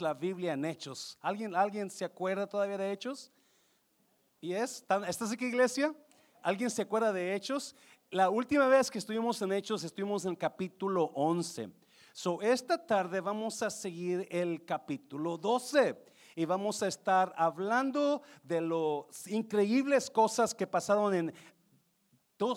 la Biblia en Hechos. ¿Alguien, ¿Alguien se acuerda todavía de Hechos? ¿Y es? ¿Estás aquí, iglesia? ¿Alguien se acuerda de Hechos? La última vez que estuvimos en Hechos, estuvimos en el capítulo 11. So, esta tarde vamos a seguir el capítulo 12 y vamos a estar hablando de las increíbles cosas que pasaron en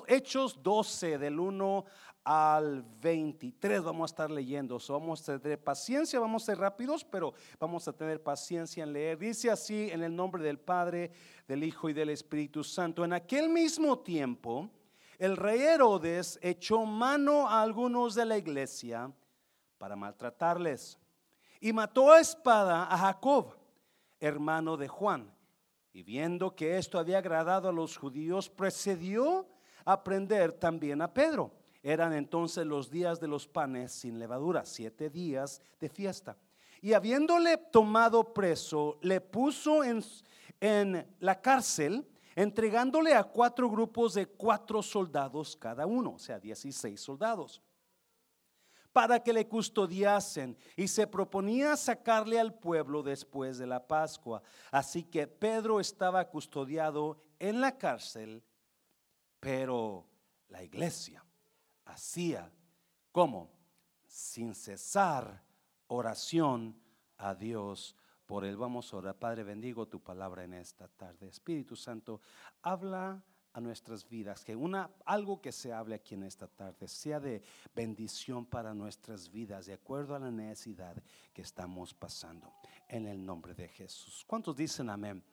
Hechos 12, del 1 al 23 vamos a estar leyendo. So, vamos a tener paciencia, vamos a ser rápidos, pero vamos a tener paciencia en leer. Dice así en el nombre del Padre, del Hijo y del Espíritu Santo. En aquel mismo tiempo, el rey Herodes echó mano a algunos de la iglesia para maltratarles y mató a espada a Jacob, hermano de Juan. Y viendo que esto había agradado a los judíos, procedió a prender también a Pedro eran entonces los días de los panes sin levadura, siete días de fiesta. Y habiéndole tomado preso, le puso en, en la cárcel, entregándole a cuatro grupos de cuatro soldados cada uno, o sea, dieciséis soldados, para que le custodiasen. Y se proponía sacarle al pueblo después de la Pascua. Así que Pedro estaba custodiado en la cárcel, pero la iglesia hacía como sin cesar oración a Dios por él. Vamos a orar. Padre, bendigo tu palabra en esta tarde. Espíritu Santo, habla a nuestras vidas, que una algo que se hable aquí en esta tarde sea de bendición para nuestras vidas, de acuerdo a la necesidad que estamos pasando. En el nombre de Jesús. ¿Cuántos dicen amén?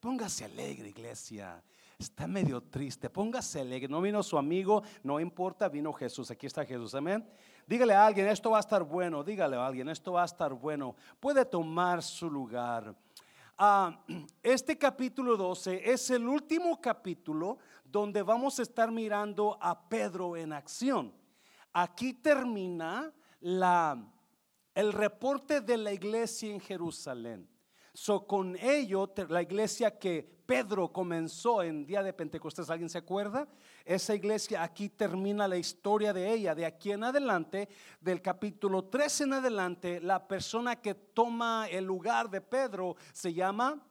Póngase alegre, iglesia está medio triste, póngase alegre. No vino su amigo, no importa, vino Jesús. Aquí está Jesús, amén. Dígale a alguien, esto va a estar bueno. Dígale a alguien, esto va a estar bueno. Puede tomar su lugar. Ah, este capítulo 12 es el último capítulo donde vamos a estar mirando a Pedro en acción. Aquí termina el reporte de la iglesia en Jerusalén. So, con ello, la iglesia que Pedro comenzó en día de Pentecostés, ¿alguien se acuerda? Esa iglesia aquí termina la historia de ella. De aquí en adelante, del capítulo 3 en adelante, la persona que toma el lugar de Pedro se llama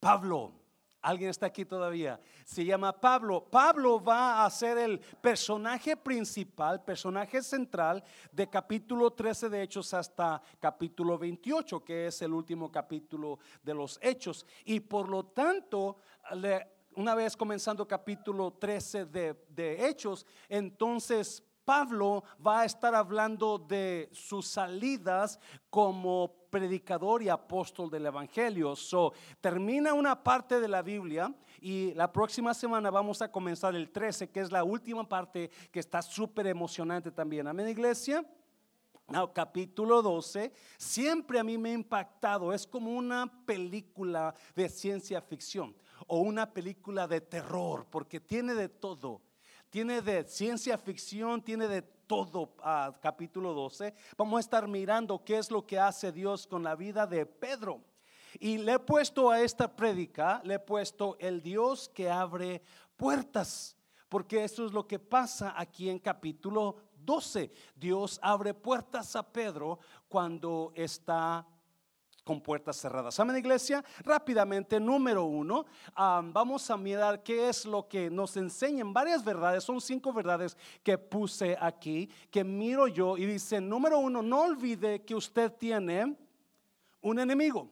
Pablo. ¿Alguien está aquí todavía? Se llama Pablo. Pablo va a ser el personaje principal, personaje central de capítulo 13 de Hechos hasta capítulo 28, que es el último capítulo de los Hechos. Y por lo tanto, una vez comenzando capítulo 13 de, de Hechos, entonces Pablo va a estar hablando de sus salidas como predicador y apóstol del Evangelio. So, termina una parte de la Biblia y la próxima semana vamos a comenzar el 13, que es la última parte que está súper emocionante también. Amén, iglesia. No, capítulo 12, siempre a mí me ha impactado, es como una película de ciencia ficción o una película de terror, porque tiene de todo tiene de ciencia ficción, tiene de todo, ah, capítulo 12. Vamos a estar mirando qué es lo que hace Dios con la vida de Pedro. Y le he puesto a esta prédica, le he puesto el Dios que abre puertas, porque eso es lo que pasa aquí en capítulo 12. Dios abre puertas a Pedro cuando está con puertas cerradas. Amén, iglesia. Rápidamente, número uno, vamos a mirar qué es lo que nos enseñan varias verdades. Son cinco verdades que puse aquí, que miro yo y dice, número uno, no olvide que usted tiene un enemigo.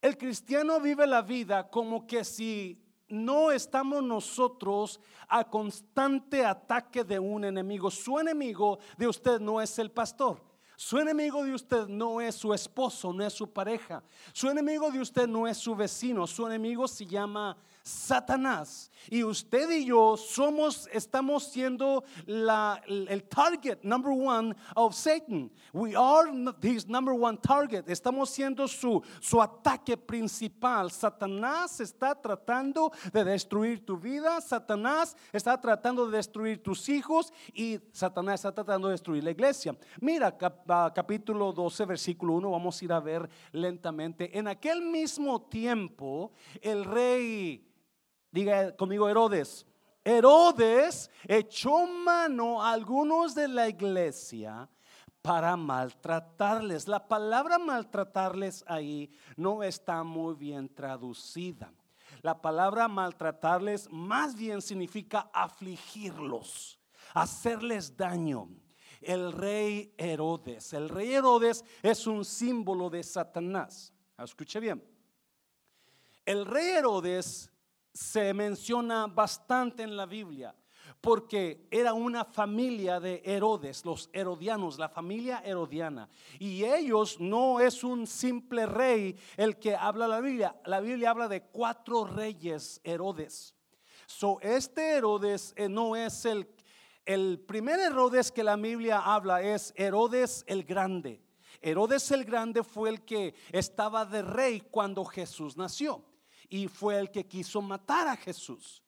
El cristiano vive la vida como que si no estamos nosotros a constante ataque de un enemigo. Su enemigo de usted no es el pastor. Su enemigo de usted no es su esposo, no es su pareja. Su enemigo de usted no es su vecino. Su enemigo se llama Satanás. Y usted y yo somos, estamos siendo el target number one of Satan. We are his number one target. Estamos siendo su, su ataque principal. Satanás está tratando de destruir tu vida. Satanás está tratando de destruir tus hijos. Y Satanás está tratando de destruir la iglesia. Mira ah, capítulo 12, versículo 1. Vamos a ir a ver lentamente. En aquel mismo tiempo, el rey Diga conmigo Herodes. Herodes echó mano a algunos de la iglesia para maltratarles. La palabra maltratarles ahí no está muy bien traducida. La palabra maltratarles más bien significa afligirlos, hacerles daño. El rey Herodes, el rey Herodes es un símbolo de Satanás. Escuche bien. El rey Herodes se menciona bastante en la Biblia porque era una familia de Herodes, los herodianos, la familia herodiana. Y ellos no es un simple rey el que habla la Biblia. La Biblia habla de cuatro reyes Herodes. So, este Herodes eh, no es el, el primer Herodes que la Biblia habla, es Herodes el Grande. Herodes el Grande fue el que estaba de rey cuando Jesús nació y fue el que quiso matar a Jesús.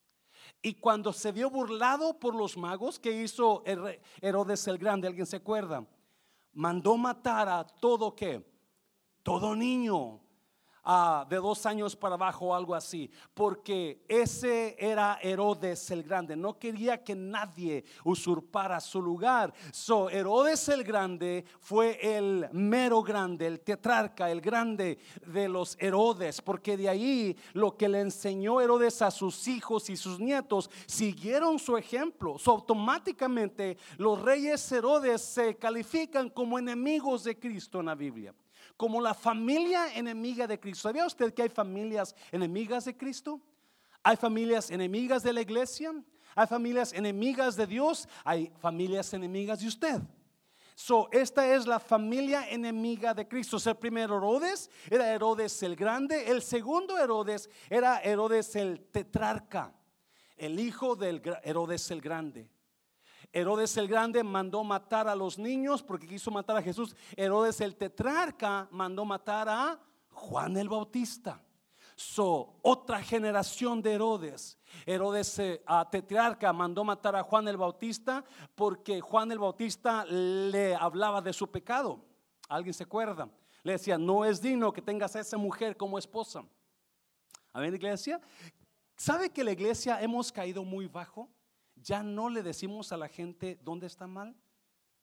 Y cuando se vio burlado por los magos, que hizo Herodes el Grande? ¿Alguien se acuerda? Mandó matar a todo que, todo niño de dos años para abajo algo así, porque ese era Herodes el Grande, no quería que nadie usurpara su lugar. So, Herodes el Grande fue el mero grande, el tetrarca, el grande de los Herodes, porque de ahí lo que le enseñó Herodes a sus hijos y sus nietos siguieron su ejemplo. So, automáticamente los reyes Herodes se califican como enemigos de Cristo en la Biblia como la familia enemiga de Cristo. ¿Sabía usted que hay familias enemigas de Cristo? Hay familias enemigas de la iglesia, hay familias enemigas de Dios, hay familias enemigas de usted. So, esta es la familia enemiga de Cristo. El primero Herodes era Herodes el Grande. El segundo Herodes era Herodes el tetrarca, el hijo del Herodes el Grande. Herodes el Grande mandó matar a los niños porque quiso matar a Jesús. Herodes el tetrarca mandó matar a Juan el Bautista. So, otra generación de Herodes. Herodes eh, tetrarca mandó matar a Juan el Bautista porque Juan el Bautista le hablaba de su pecado. ¿Alguien se acuerda? Le decía, no es digno que tengas a esa mujer como esposa. A ver, iglesia, ¿sabe que la iglesia hemos caído muy bajo? Ya no le decimos a la gente dónde está mal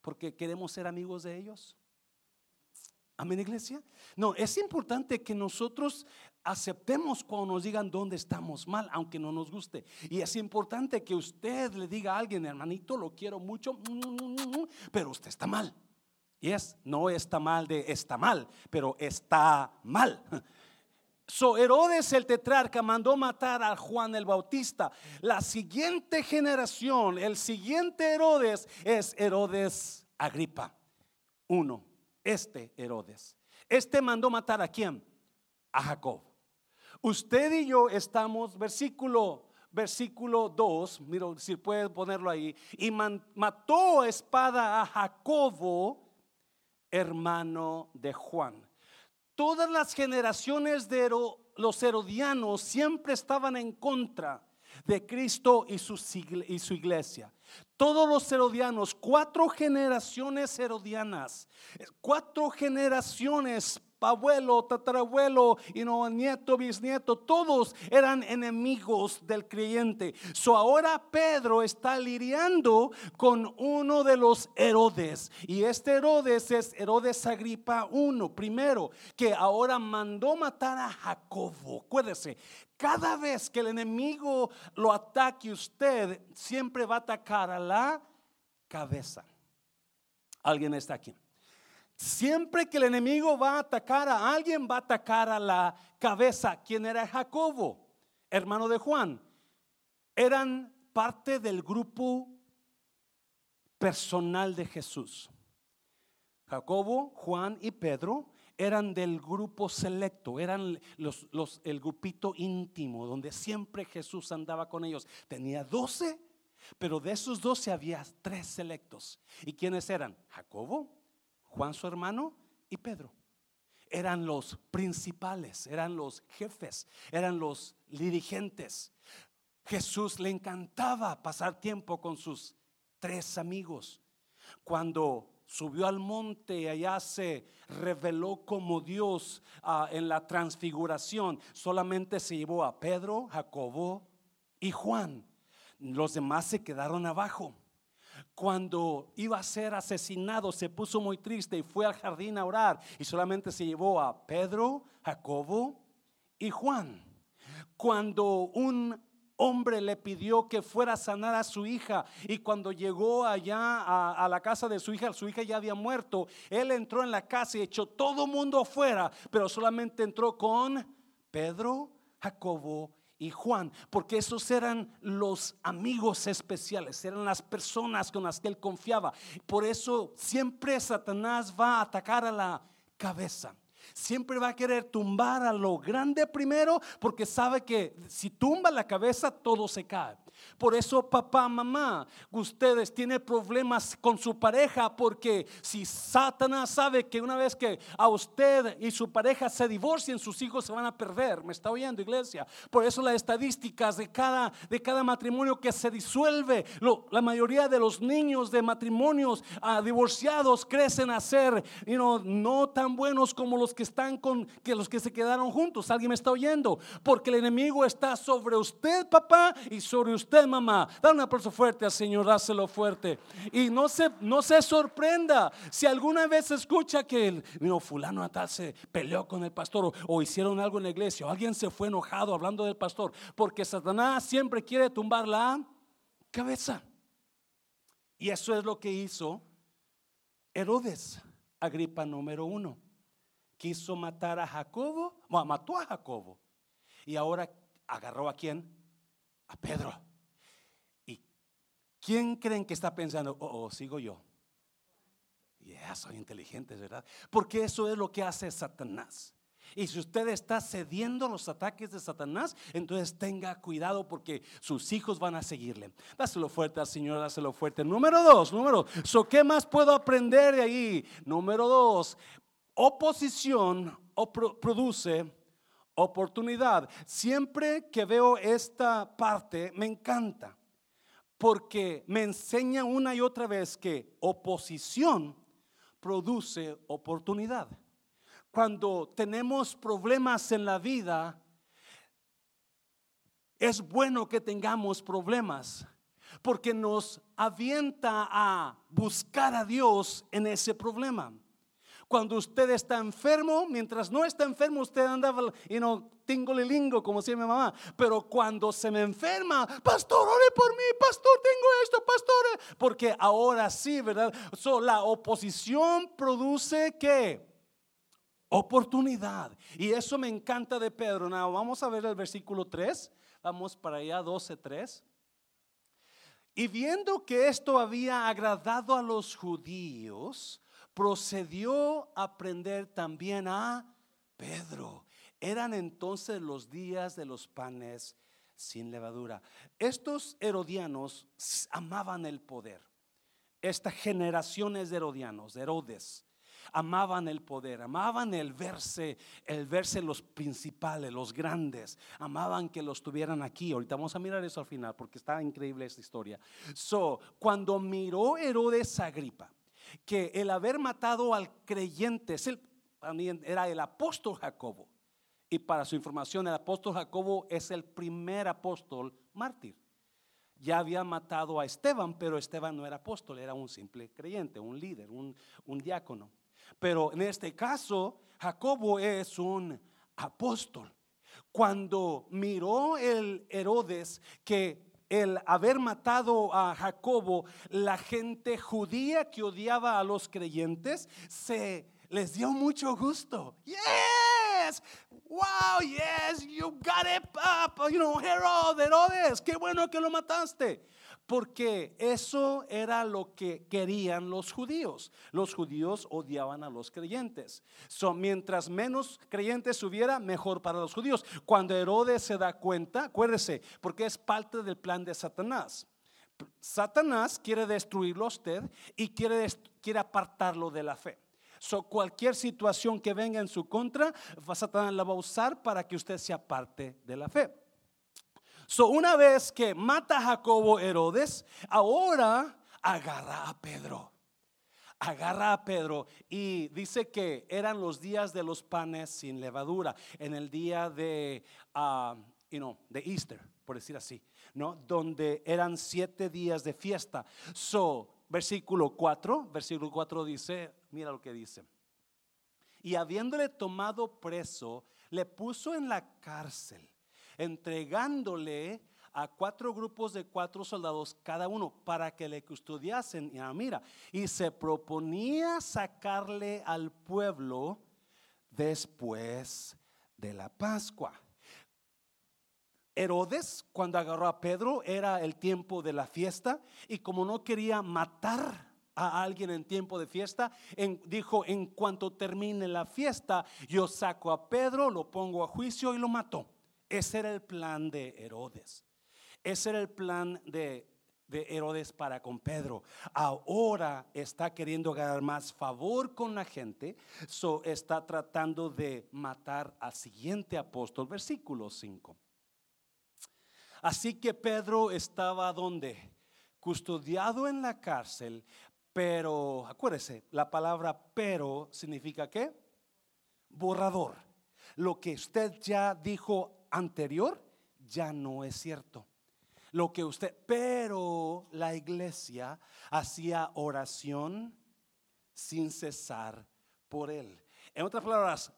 porque queremos ser amigos de ellos. Amén, iglesia. No, es importante que nosotros aceptemos cuando nos digan dónde estamos mal, aunque no nos guste. Y es importante que usted le diga a alguien, hermanito, lo quiero mucho, pero usted está mal. Y es, no está mal de está mal, pero está mal. Herodes el tetrarca mandó matar a Juan el Bautista. La siguiente generación, el siguiente Herodes es Herodes Agripa. Uno, este Herodes. Este mandó matar a quién? A Jacob. Usted y yo estamos, versículo versículo 2, mira si puede ponerlo ahí, y mató espada a Jacobo, hermano de Juan todas las generaciones de los herodianos siempre estaban en contra de Cristo y su, iglesia. Todos los herodianos, cuatro generaciones herodianas, cuatro generaciones abuelo, tatarabuelo, y no, nieto, bisnieto, todos eran enemigos del creyente. So ahora Pedro está lidiando con uno de los Herodes. Y este Herodes es Herodes Agripa I, primero, que ahora mandó matar a Jacobo. Acuérdese, cada vez que el enemigo lo ataque usted, siempre va a atacar a la cabeza. ¿Alguien está aquí? Siempre que el enemigo va a atacar a alguien, va a atacar a la cabeza. ¿Quién era Jacobo? Hermano de Juan. Eran parte del grupo personal de Jesús. Jacobo, Juan y Pedro eran del grupo selecto, eran los, los, el grupito íntimo donde siempre Jesús andaba con ellos. Tenía doce, pero de esos doce había tres selectos. ¿Y quiénes eran? Jacobo, Juan su hermano y Pedro. Eran los principales, eran los jefes, eran los dirigentes. Jesús le encantaba pasar tiempo con sus tres amigos. Cuando subió al monte y allá se reveló como Dios ah, en la transfiguración, solamente se llevó a Pedro, Jacobo y Juan. Los demás se quedaron abajo. Cuando iba a ser asesinado, se puso muy triste y fue al jardín a orar y solamente se llevó a Pedro, Jacobo y Juan. Cuando un hombre le pidió que fuera a sanar a su hija y cuando llegó allá a, la casa de su hija, su hija ya había muerto, él entró en la casa y echó todo mundo afuera, pero solamente entró con Pedro, Jacobo y Juan, porque esos eran los amigos especiales, eran las personas con las que él confiaba. Por eso siempre Satanás va a atacar a la cabeza. Siempre va a querer tumbar a lo grande primero porque sabe que si tumba la cabeza todo se cae. Por eso papá, mamá, ustedes tienen problemas con su pareja porque si Satanás sabe que una vez que a usted y su pareja se divorcien, sus hijos se van a perder. ¿Me está oyendo iglesia? Por eso las estadísticas de cada, de cada matrimonio que se disuelve, la mayoría de los niños de matrimonios uh, divorciados crecen a ser you know, no tan buenos como los que están con que los que se quedaron juntos. ¿Alguien me está oyendo? Porque el enemigo está sobre usted, papá, y sobre usted mamá. Da un aplauso fuerte al Señor, dáselo fuerte. Y no se, no se sorprenda si alguna vez escucha que el no, fulano natal se peleó con el pastor o, o hicieron algo en la iglesia o alguien se fue enojado hablando del pastor. Porque Satanás siempre quiere tumbar la cabeza. Y eso es lo que hizo Herodes, Agripa número uno. Quiso matar a Jacobo, mató a Jacobo. Y ahora agarró a quién? A Pedro. ¿Quién creen que está pensando, oh, oh sigo yo? Ya, soy inteligente, ¿verdad? Porque eso es lo que hace Satanás. Y si usted está cediendo a los ataques de Satanás, entonces tenga cuidado porque sus hijos van a seguirle. Dáselo fuerte al Señor, dáselo fuerte. Número dos, número dos. ¿Qué más puedo aprender de ahí? Número dos, oposición produce oportunidad. Siempre que veo esta parte, me encanta porque me enseña una y otra vez que oposición produce oportunidad. Cuando tenemos problemas en la vida, es bueno que tengamos problemas, porque nos avienta a buscar a Dios en ese problema. Cuando usted está enfermo, mientras no está enfermo, usted anda, y no tingolilingo, como decía mi mamá. Pero cuando se me enferma, pastor, ore por mí, pastor, tengo esto, pastor. Porque ahora sí, ¿verdad? So, la oposición produce qué? Oportunidad. Y eso me encanta de Pedro. Now, vamos a ver el versículo 3. Vamos para allá, 12, 3. Y viendo que esto había agradado a los judíos, procedió a prender también a Pedro. Eran entonces los días de los panes sin levadura. Estos herodianos amaban el poder. Estas generaciones de herodianos, de Herodes, amaban el poder, amaban el verse, el verse los principales, los grandes, amaban que los tuvieran aquí. Ahorita vamos a mirar eso al final porque está increíble esta historia. So, cuando miró Herodes Agripa, que el haber matado al creyente era el apóstol Jacobo. Y para su información, el apóstol Jacobo es el primer apóstol mártir. Ya había matado a Esteban, pero Esteban no era apóstol, era un simple creyente, un líder, un diácono. Pero en este caso, Jacobo es un apóstol. Cuando miró el Herodes que el haber matado a Jacobo, la gente judía que odiaba a los creyentes, se les dio mucho gusto. Yes, wow, yes, you got it up, you know, Herod, Herodes, qué bueno que lo mataste porque eso era lo que querían los judíos. Los judíos odiaban a los creyentes. So, mientras menos creyentes hubiera, mejor para los judíos. Cuando Herodes se da cuenta, acuérdese, porque es parte del plan de Satanás. Satanás quiere destruirlo a usted y quiere, quiere apartarlo de la fe. So, cualquier situación que venga en su contra, Satanás la va a usar para que usted se aparte de la fe. So, una vez que mata a Jacobo Herodes, ahora agarra a Pedro. Agarra a Pedro y dice que eran los días de los panes sin levadura, en el día de, uh, you know, de Easter, por decir así, ¿no? Donde eran siete días de fiesta. So, versículo 4, versículo 4 dice, mira lo que dice. Y habiéndole tomado preso, le puso en la cárcel, entregándole a cuatro grupos de cuatro soldados cada uno para que le custodiasen. Y mira, y se proponía sacarle al pueblo después de la Pascua. Herodes, cuando agarró a Pedro, era el tiempo de la fiesta y como no quería matar a alguien en tiempo de fiesta, dijo, en cuanto termine la fiesta, yo saco a Pedro, lo pongo a juicio y lo mato. Ese era el plan de Herodes. Ese era el plan de, Herodes para con Pedro. Ahora está queriendo ganar más favor con la gente, so está tratando de matar al siguiente apóstol, versículo 5. Así que Pedro estaba donde? Custodiado en la cárcel, pero acuérdese, la palabra pero significa qué? Borrador. Lo que usted ya dijo anterior ya no es cierto lo que usted, pero la iglesia hacía oración sin cesar por él. En otras palabras,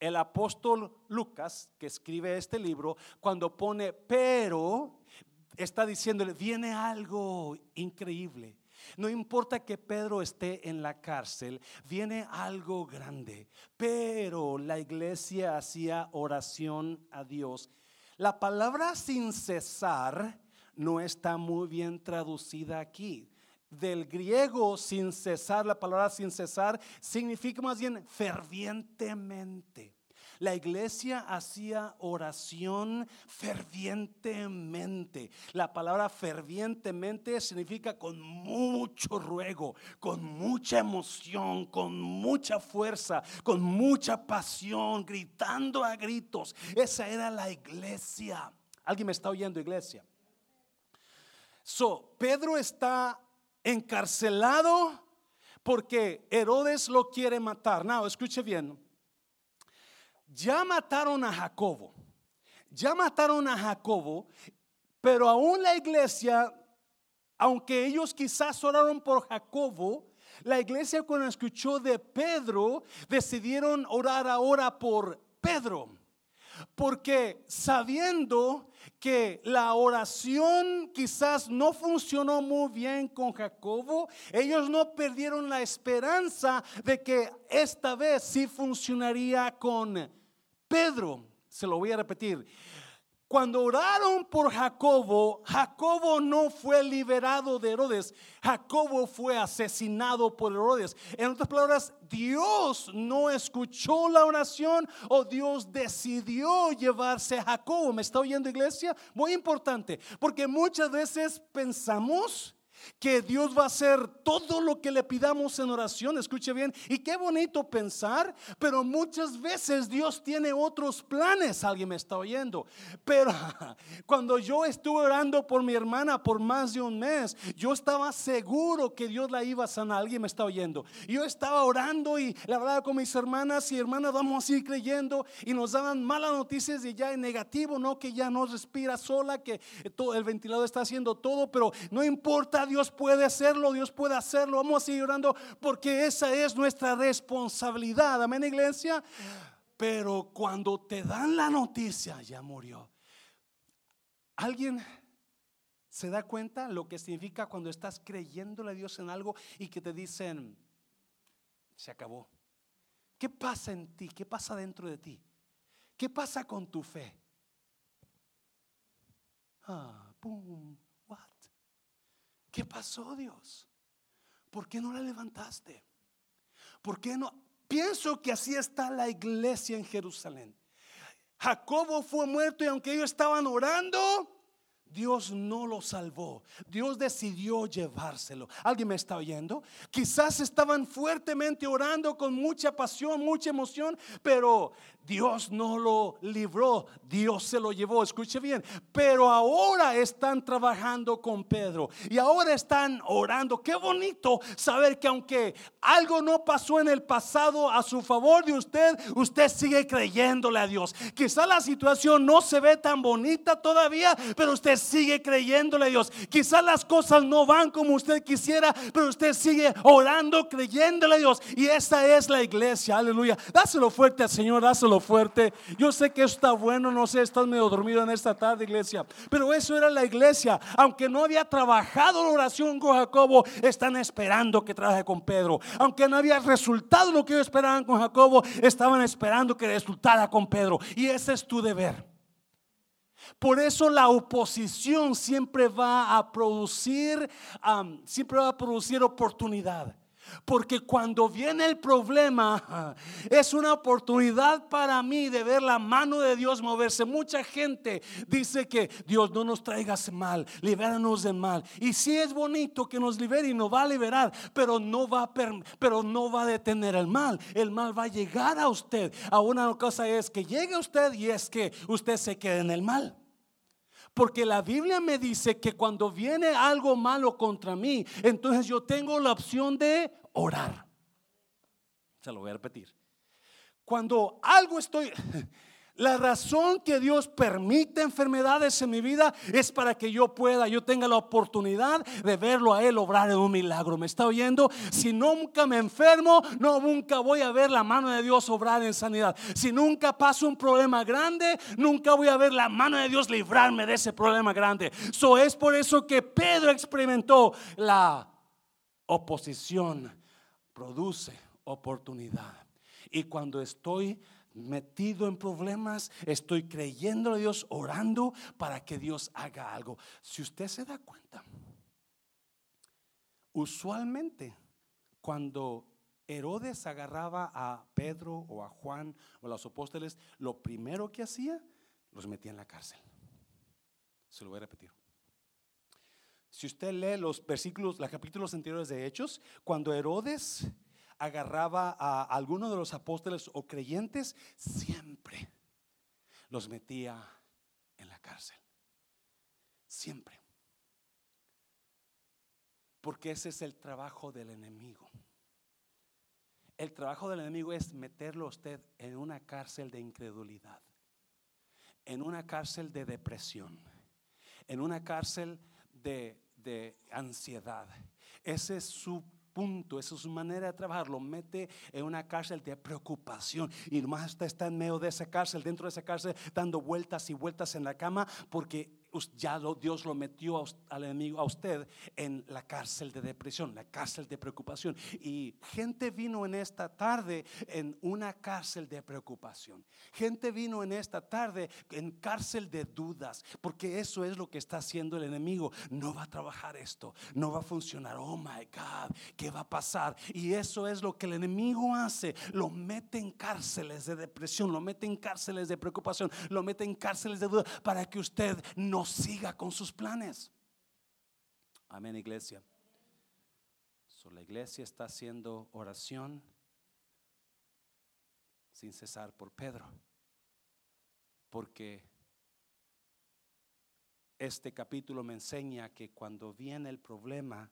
el apóstol Lucas, que escribe este libro, cuando pone pero, está diciéndole, viene algo increíble. No importa que Pedro esté en la cárcel, viene algo grande. Pero la iglesia hacía oración a Dios la palabra sin cesar no está muy bien traducida aquí. Del griego sin cesar, la palabra sin cesar significa más bien fervientemente. La iglesia hacía oración fervientemente. La palabra fervientemente significa con mucho ruego, con mucha emoción, con mucha fuerza, con mucha pasión, gritando a gritos. Esa era la iglesia. ¿Alguien me está oyendo, iglesia? So, Pedro está encarcelado porque Herodes lo quiere matar. Now, escuche bien ya mataron a Jacobo, ya mataron a Jacobo, pero aún la iglesia, aunque ellos quizás oraron por Jacobo, la iglesia cuando escuchó de Pedro, decidieron orar ahora por Pedro. Porque sabiendo que la oración quizás no funcionó muy bien con Jacobo, ellos no perdieron la esperanza de que esta vez sí funcionaría con Pedro, se lo voy a repetir, cuando oraron por Jacobo, Jacobo no fue liberado de Herodes, Jacobo fue asesinado por Herodes. En otras palabras, Dios no escuchó la oración o Dios decidió llevarse a Jacobo. ¿Me está oyendo iglesia? Muy importante, porque muchas veces pensamos que Dios va a hacer todo lo que le pidamos en oración, escuche bien, y qué bonito pensar, pero muchas veces Dios tiene otros planes, alguien me está oyendo, pero cuando yo estuve orando por mi hermana por más de un mes, yo estaba seguro que Dios la iba a sanar, alguien me está oyendo, yo estaba orando y la hablaba con mis hermanas y hermanas, vamos a ir creyendo y nos daban malas noticias y ya en negativo, no que ya no respira sola, que todo el ventilador está haciendo todo, pero no importa Dios puede hacerlo, Dios puede hacerlo. Vamos a seguir orando porque esa es nuestra responsabilidad. Amén, iglesia. Pero cuando te dan la noticia, ya murió. ¿Alguien se da cuenta lo que significa cuando estás creyéndole a Dios en algo y que te dicen, se acabó? ¿Qué pasa en ti? ¿Qué pasa dentro de ti? ¿Qué pasa con tu fe? Ah, pum, ¿Qué pasó, Dios? ¿Por qué no la levantaste? ¿Por qué no? Pienso que así está la iglesia en Jerusalén. Jacobo fue muerto y aunque ellos estaban orando, Dios no lo salvó. Dios decidió llevárselo. ¿Alguien me está oyendo? Quizás estaban fuertemente orando con mucha pasión, mucha emoción, pero Dios no lo libró, Dios se lo llevó, escuche bien, pero ahora están trabajando con Pedro y ahora están orando. Qué bonito saber que aunque algo no pasó en el pasado a su favor de usted, usted sigue creyéndole a Dios. Quizá la situación no se ve tan bonita todavía, pero usted sigue creyéndole a Dios. Quizá las cosas no van como usted quisiera, pero usted sigue orando, creyéndole a Dios. Y esta es la iglesia, aleluya. Dáselo fuerte al Señor, dáselo fuerte. Yo sé que está bueno, no sé, estás medio dormido en esta tarde, iglesia. Pero eso era la iglesia. Aunque no había trabajado la oración con Jacobo, están esperando que trabaje con Pedro. Aunque no había resultado lo que ellos esperaban con Jacobo, estaban esperando que resultara con Pedro. Y ese es tu deber. Por eso la oposición siempre va a producir, siempre va a producir oportunidad. Porque cuando viene el problema, es una oportunidad para mí de ver la mano de Dios moverse. Mucha gente dice que Dios no nos traigas mal, libéranos del mal. Y sí es bonito que nos libere y nos va a liberar, pero no va a, pero no va a detener el mal. El mal va a llegar a usted. A una cosa es que llegue usted y es que usted se quede en el mal. Porque la Biblia me dice que cuando viene algo malo contra mí, entonces yo tengo la opción de orar. Se lo voy a repetir. Cuando algo estoy, la razón que Dios permite enfermedades en mi vida es para que yo pueda, yo tenga la oportunidad de verlo a Él obrar en un milagro. ¿Me está oyendo? Si nunca me enfermo, no, nunca voy a ver la mano de Dios obrar en sanidad. Si nunca paso un problema grande, nunca voy a ver la mano de Dios librarme de ese problema grande. So es por eso que Pedro experimentó la oposición, produce oportunidad. Y cuando estoy metido en problemas, estoy creyendo a Dios, orando para que Dios haga algo. Si usted se da cuenta, usualmente cuando Herodes agarraba a Pedro o a Juan o a los apóstoles, lo primero que hacía, los metía en la cárcel. Se lo voy a repetir. Si usted lee los versículos, los capítulos anteriores de Hechos, cuando Herodes agarraba a alguno de los apóstoles o creyentes, siempre los metía en la cárcel. Siempre. Porque ese es el trabajo del enemigo. El trabajo del enemigo es meterlo a usted en una cárcel de incredulidad, en una cárcel de depresión, en una cárcel de, de ansiedad. Ese es su punto, esa es su manera de trabajar, lo mete en una cárcel de preocupación. Y más está en medio de esa cárcel, dentro de esa cárcel, dando vueltas y vueltas en la cama porque ya Dios lo metió al enemigo, a usted, en la cárcel de depresión, la cárcel de preocupación. Y gente vino en esta tarde en una cárcel de preocupación. Gente vino en esta tarde en cárcel de dudas, porque eso es lo que está haciendo el enemigo. No va a trabajar esto, no va a funcionar. Oh my God, ¿qué va a pasar? Y eso es lo que el enemigo hace. Lo mete en cárceles de depresión, lo mete en cárceles de preocupación, lo mete en cárceles de dudas para que usted no siga con sus planes. Amén, iglesia. la iglesia está haciendo oración sin cesar por Pedro. Porque este capítulo me enseña que cuando viene el problema,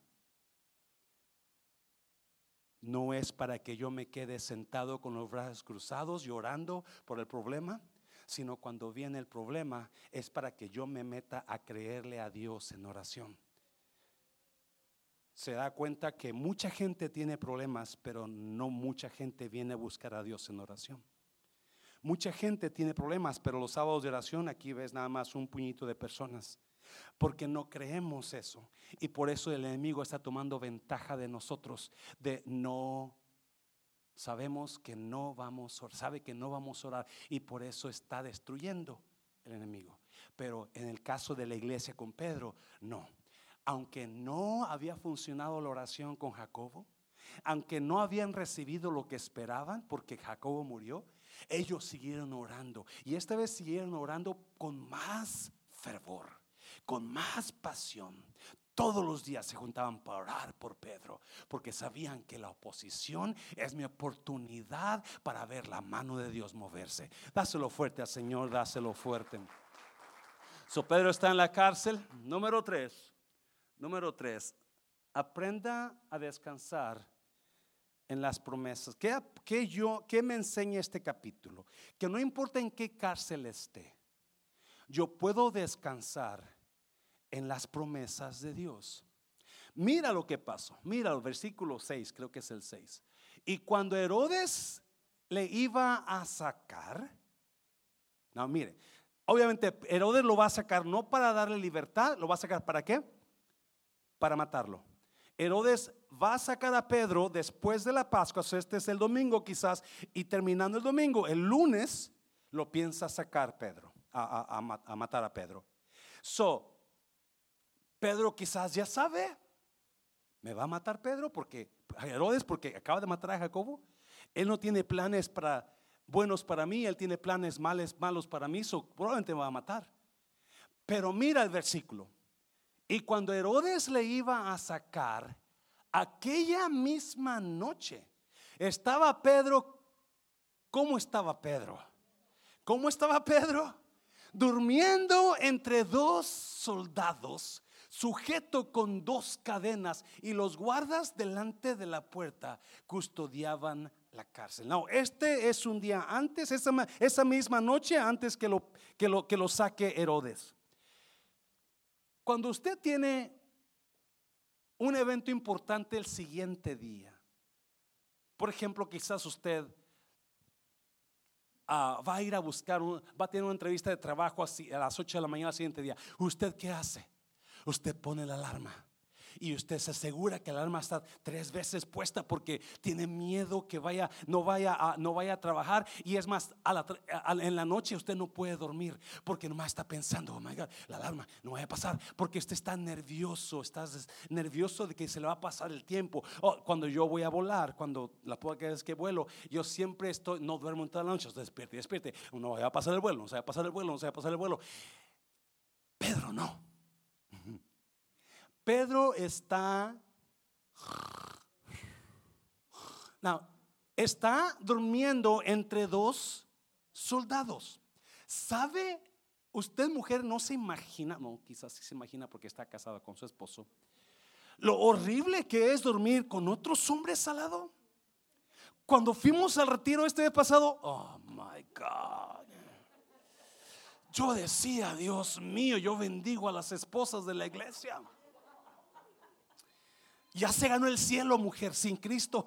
no es para que yo me quede sentado con los brazos cruzados llorando por el problema sino cuando viene el problema es para que yo me meta a creerle a Dios en oración. Se da cuenta que mucha gente tiene problemas, pero no mucha gente viene a buscar a Dios en oración. Mucha gente tiene problemas, pero los sábados de oración aquí ves nada más un puñito de personas. Porque no creemos eso. Y por eso el enemigo está tomando ventaja de nosotros, de no sabemos que no vamos a orar, sabe que no vamos a orar y por eso está destruyendo el enemigo. Pero en el caso de la iglesia con Pedro, no. Aunque no había funcionado la oración con Jacobo, aunque no habían recibido lo que esperaban porque Jacobo murió, ellos siguieron orando y esta vez siguieron orando con más fervor. con más pasión. Todos los días se juntaban para orar por Pedro, porque sabían que la oposición es mi oportunidad para ver la mano de Dios moverse. Dáselo fuerte al Señor, dáselo fuerte. So Pedro está en la cárcel. Número tres. Número tres. Aprenda a descansar en las promesas. ¿Qué, yo, ¿Qué me enseña este capítulo? Que no importa en qué cárcel esté, yo puedo descansar en las promesas de Dios. Mira lo que pasó. Mira el versículo 6, creo que es el 6. Y cuando Herodes le iba a sacar, no, mire, obviamente Herodes lo va a sacar no para darle libertad, lo va a sacar para qué? Para matarlo. Herodes va a sacar a Pedro después de la Pascua, este es el domingo quizás, y terminando el domingo, el lunes lo piensa sacar Pedro, a, a matar a Pedro. So, Pedro quizás ya sabe, me va a matar Pedro porque Herodes porque acaba de matar a Jacobo. Él no tiene planes para buenos para mí, él tiene planes malos, para mí, so, probablemente me va a matar. Pero mira el versículo. Y cuando Herodes le iba a sacar, aquella misma noche estaba Pedro. ¿Cómo estaba Pedro? ¿Cómo estaba Pedro? Durmiendo entre dos soldados sujeto con dos cadenas y los guardas delante de la puerta custodiaban la cárcel. No, este es un día antes, esa, esa misma noche antes que lo, que, lo, que lo saque Herodes. Cuando usted tiene un evento importante el siguiente día, por ejemplo, quizás usted ah, va a ir a buscar, va a tener una entrevista de trabajo a las 8 de la mañana el siguiente día. ¿Usted qué hace? Usted pone la alarma. Y usted se asegura que la alarma está tres veces puesta porque tiene miedo que vaya no vaya a, no vaya a trabajar. Y es más en la noche usted no puede dormir porque nomás está pensando oh my God la alarma no vaya a pasar porque usted está nervioso estás nervioso de que se le va a pasar el tiempo. Oh, cuando yo voy a volar cuando la poca vez que vuelo yo siempre estoy no duermo toda la noche despierte despierte. No vaya a pasar el vuelo no se va a pasar el vuelo no se va a pasar el vuelo. Pedro no Pedro está, está durmiendo entre dos soldados. ¿Sabe? Usted mujer no se imagina, no, quizás se imagina porque está casada con su esposo, lo horrible que es dormir con otros hombres al lado. Cuando fuimos al retiro este pasado, oh my God. Yo decía, Dios mío, yo bendigo a las esposas de la iglesia. Ya se ganó el cielo, mujer, sin Cristo.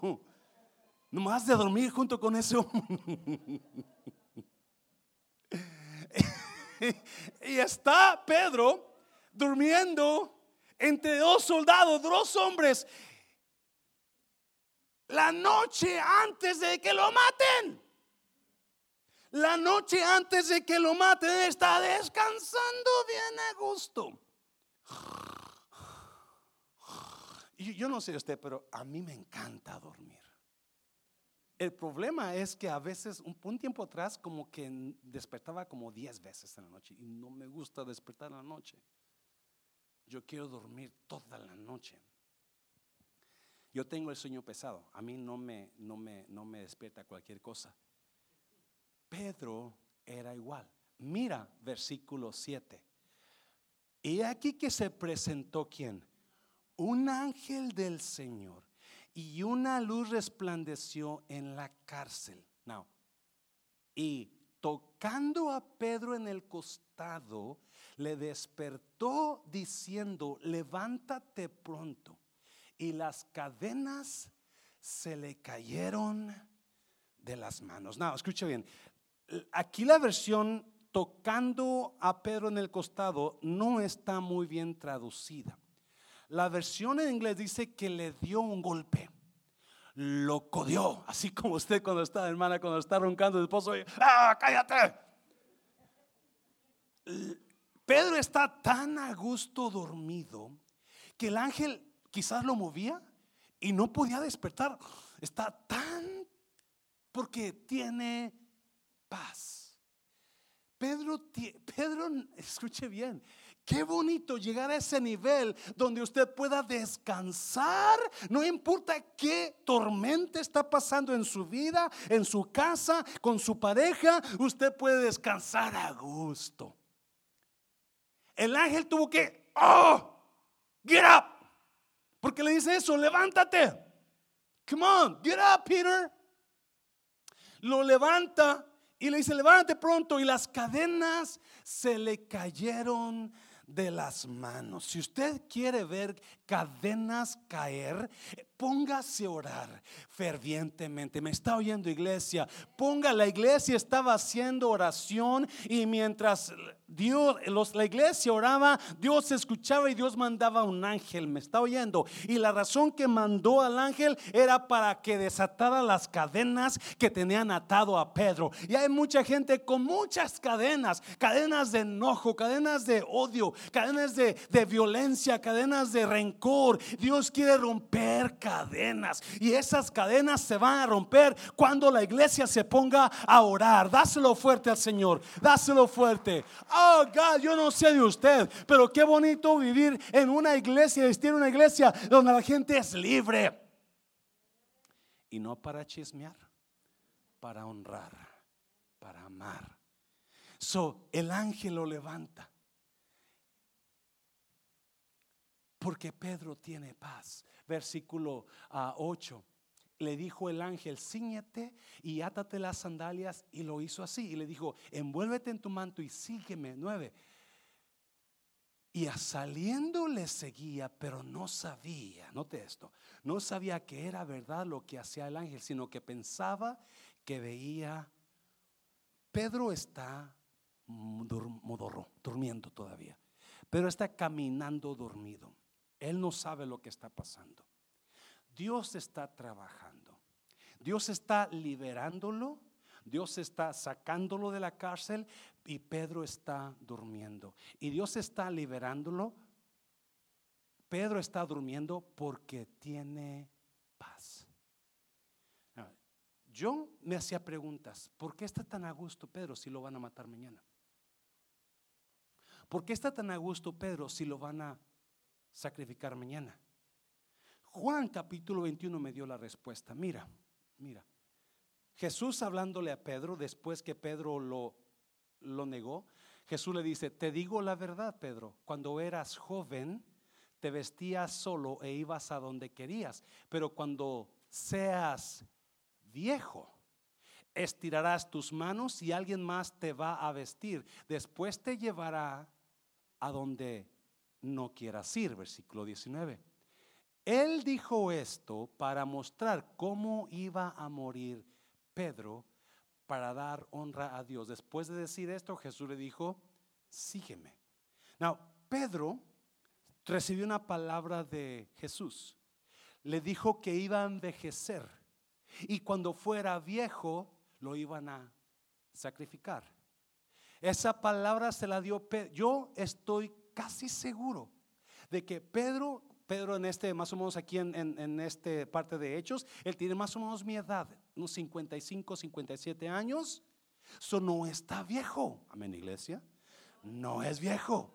Nomás de dormir junto con ese hombre. y está Pedro durmiendo entre dos soldados, dos hombres, la noche antes de que lo maten. La noche antes de que lo maten está descansando bien a gusto. Yo no sé usted, pero a mí me encanta dormir. El problema es que a veces, un, tiempo atrás, como que despertaba como 10 veces en la noche y no me gusta despertar en la noche. Yo quiero dormir toda la noche. Yo tengo el sueño pesado. A mí no me, no me, no me despierta cualquier cosa. Pedro era igual. Mira versículo 7. Y aquí que se presentó quién? Un ángel del Señor y una luz resplandeció en la cárcel. Now, y tocando a Pedro en el costado, le despertó diciendo, levántate pronto. Y las cadenas se le cayeron de las manos. No, escucha bien. Aquí la versión tocando a Pedro en el costado no está muy bien traducida. La versión en inglés dice que le dio un golpe. Lo codió, así como usted cuando está, hermana, cuando está roncando el esposo, ¡ah, cállate! Pedro está tan a gusto dormido que el ángel quizás lo movía y no podía despertar. Está tan porque tiene paz. Pedro, Pedro, escuche bien, Qué bonito llegar a ese nivel donde usted pueda descansar. No importa qué tormenta está pasando en su vida, en su casa, con su pareja, usted puede descansar a gusto. El ángel tuvo que, oh, get up. Porque le dice eso, levántate. Come on, get up, Peter. Lo levanta y le dice, levántate pronto. Y las cadenas se le cayeron de las manos. Si usted quiere ver cadenas caer, póngase a orar fervientemente. Me está oyendo iglesia. Ponga, la iglesia estaba haciendo oración y mientras Dios, la iglesia oraba, Dios escuchaba y Dios mandaba un ángel. Me está oyendo. Y la razón que mandó al ángel era para que desatara las cadenas que tenían atado a Pedro. Y hay mucha gente con muchas cadenas, cadenas de enojo, cadenas de odio, cadenas de, de violencia, cadenas de rencor. Dios quiere romper cadenas y esas cadenas se van a romper cuando la iglesia se ponga a orar. Dáselo fuerte al Señor, dáselo fuerte. Oh, God, yo no sé de usted, pero qué bonito vivir en una iglesia, vestir una iglesia donde la gente es libre. Y no para chismear, para honrar, para amar. So, el ángel lo levanta. Porque Pedro tiene paz. Versículo 8 le dijo el ángel, ciñete y átate las sandalias. Y lo hizo así. Y le dijo, envuélvete en tu manto y sígueme. Nueve. Y a saliendo le seguía, pero no sabía, note esto, no sabía que era verdad lo que hacía el ángel, sino que pensaba que veía, Pedro está durmiendo todavía, pero está caminando dormido. Él no sabe lo que está pasando. Dios está trabajando. Dios está liberándolo. Dios está sacándolo de la cárcel y Pedro está durmiendo. Y Dios está liberándolo. Pedro está durmiendo porque tiene paz. Yo me hacía preguntas, ¿por qué está tan a gusto Pedro si lo van a matar mañana? ¿Por qué está tan a gusto Pedro si lo van a sacrificar mañana? Juan capítulo 21 me dio la respuesta. Mira, mira. Jesús hablándole a Pedro después que Pedro lo, lo negó, Jesús le dice, te digo la verdad, Pedro, cuando eras joven te vestías solo e ibas a donde querías, pero cuando seas viejo, estirarás tus manos y alguien más te va a vestir. Después te llevará a donde no quieras ir, versículo 19. Él dijo esto para mostrar cómo iba a morir Pedro para dar honra a Dios. Después de decir esto, Jesús le dijo, sígueme. Now, Pedro recibió una palabra de Jesús. Le dijo que iba a envejecer y cuando fuera viejo lo iban a sacrificar. Esa palabra se la dio Pedro. Yo estoy casi seguro de que Pedro Pedro en este, más o menos aquí en, en, este parte de Hechos, él tiene más o menos mi edad, unos 55, 57 años. Eso no está viejo. Amén, iglesia. No es viejo.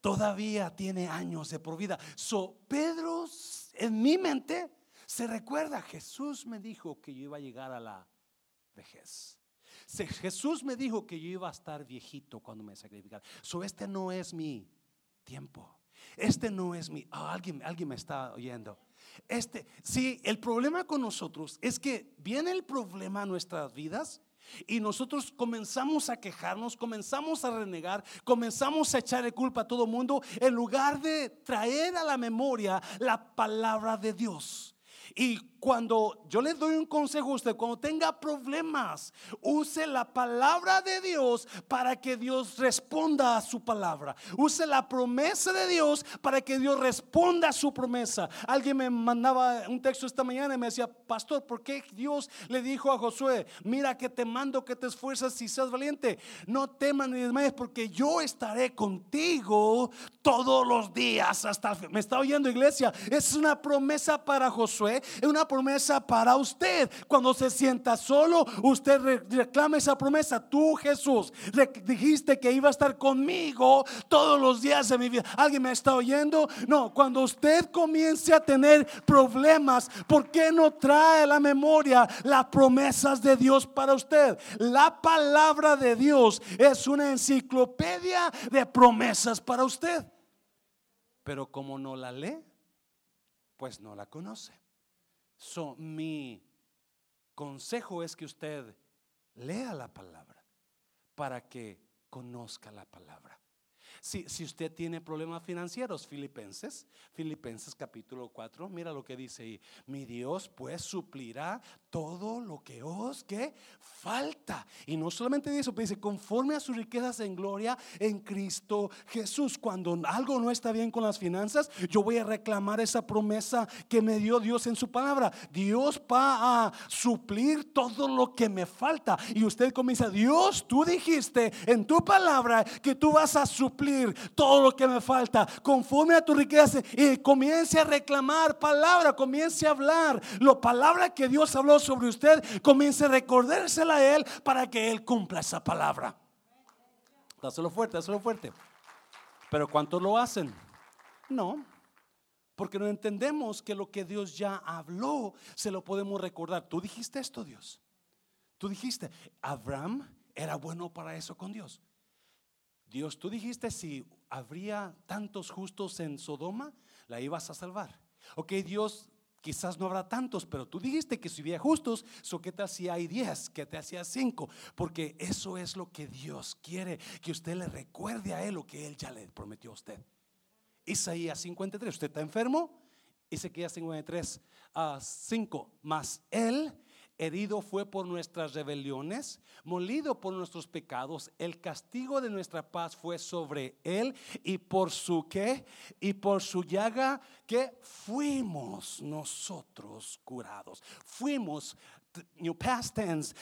Todavía tiene años de por vida. So, Pedro, en mi mente, se recuerda, Jesús me dijo que yo iba a llegar a la vejez. Jesús me dijo que yo iba a estar viejito cuando me sacrificara. So, este no es mi tiempo. Este no es mi, ah, alguien, alguien me está oyendo. Este, sí, el problema con nosotros es que viene el problema a nuestras vidas y nosotros comenzamos a quejarnos, comenzamos a renegar, comenzamos a echarle culpa a todo mundo en lugar de traer a la memoria la palabra de Dios. Y cuando yo le doy un consejo a usted, cuando tenga problemas, use la palabra de Dios para que Dios responda a su palabra. Use la promesa de Dios para que Dios responda a su promesa. Alguien me mandaba un texto esta mañana y me decía, pastor, ¿por qué Dios le dijo a Josué, mira que te mando que te esfuerzas y seas valiente? No temas ni desmayes porque yo estaré contigo todos los días hasta Me está oyendo iglesia. Es una promesa para Josué, es una promesa promesa para usted. Cuando se sienta solo, usted reclama esa promesa. Tú, Jesús, dijiste que iba a estar conmigo todos los días de mi vida. ¿Alguien me está oyendo? No, cuando usted comience a tener problemas, ¿por qué no trae a la memoria las promesas de Dios para usted? La palabra de Dios es una enciclopedia de promesas para usted. Pero como no la lee, pues no la conoce. So, mi consejo es que usted lea la palabra para que conozca la palabra. Si, usted tiene problemas financieros, Filipenses, Filipenses capítulo 4, mira lo que dice ahí. Mi Dios pues suplirá todo lo que os que falta. Y no solamente eso, pero dice, conforme a sus riquezas en gloria en Cristo Jesús. Cuando algo no está bien con las finanzas, yo voy a reclamar esa promesa que me dio Dios en su palabra. Dios va a suplir todo lo que me falta. Y usted comienza, Dios, tú dijiste en tu palabra que tú vas a suplir todo lo que me falta conforme a tu riqueza. Y comience a reclamar palabra, comience a hablar. Lo palabra que Dios habló sobre usted, comience a recordársela a Él para que Él cumpla esa palabra. Dáselo fuerte, dáselo fuerte. Pero ¿cuántos lo hacen? No, porque no entendemos que lo que Dios ya habló se lo podemos recordar. Tú dijiste esto, Dios. Tú dijiste, Abraham era bueno para eso con Dios. Dios, tú dijiste si habría tantos justos en Sodoma, la ibas a salvar. Ok, Dios, quizás no habrá tantos, pero tú dijiste que si hubiera justos, so que te hacía hay diez, que te hacía cinco, porque eso es lo que Dios quiere, que usted le recuerde a Él lo que Él ya le prometió a usted. Isaías 53, ¿usted está enfermo? Isaías 53, a 5, más Él herido fue por nuestras rebeliones, molido por nuestros pecados, el castigo de nuestra paz fue sobre él y por su qué y por su llaga que fuimos nosotros curados. Fuimos New past tense,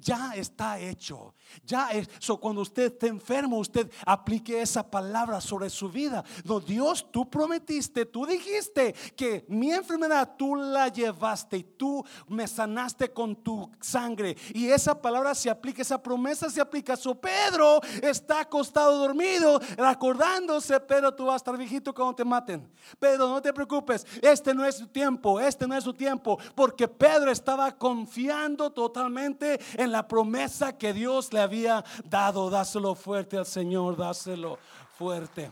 ya está hecho. Ya es, so cuando usted esté enfermo, usted aplique esa palabra sobre su vida. No, Dios, tú prometiste, tú dijiste que mi enfermedad tú la llevaste y tú me sanaste con tu sangre. Y esa palabra se aplica, esa promesa se aplica. So Pedro está acostado dormido, recordándose, pero tú vas a estar viejito cuando te maten. Pero no te preocupes, este no es su tiempo, este no es su tiempo, porque Pedro estaba con confiando totalmente en la promesa que Dios le había dado. Dáselo fuerte al Señor, dáselo fuerte.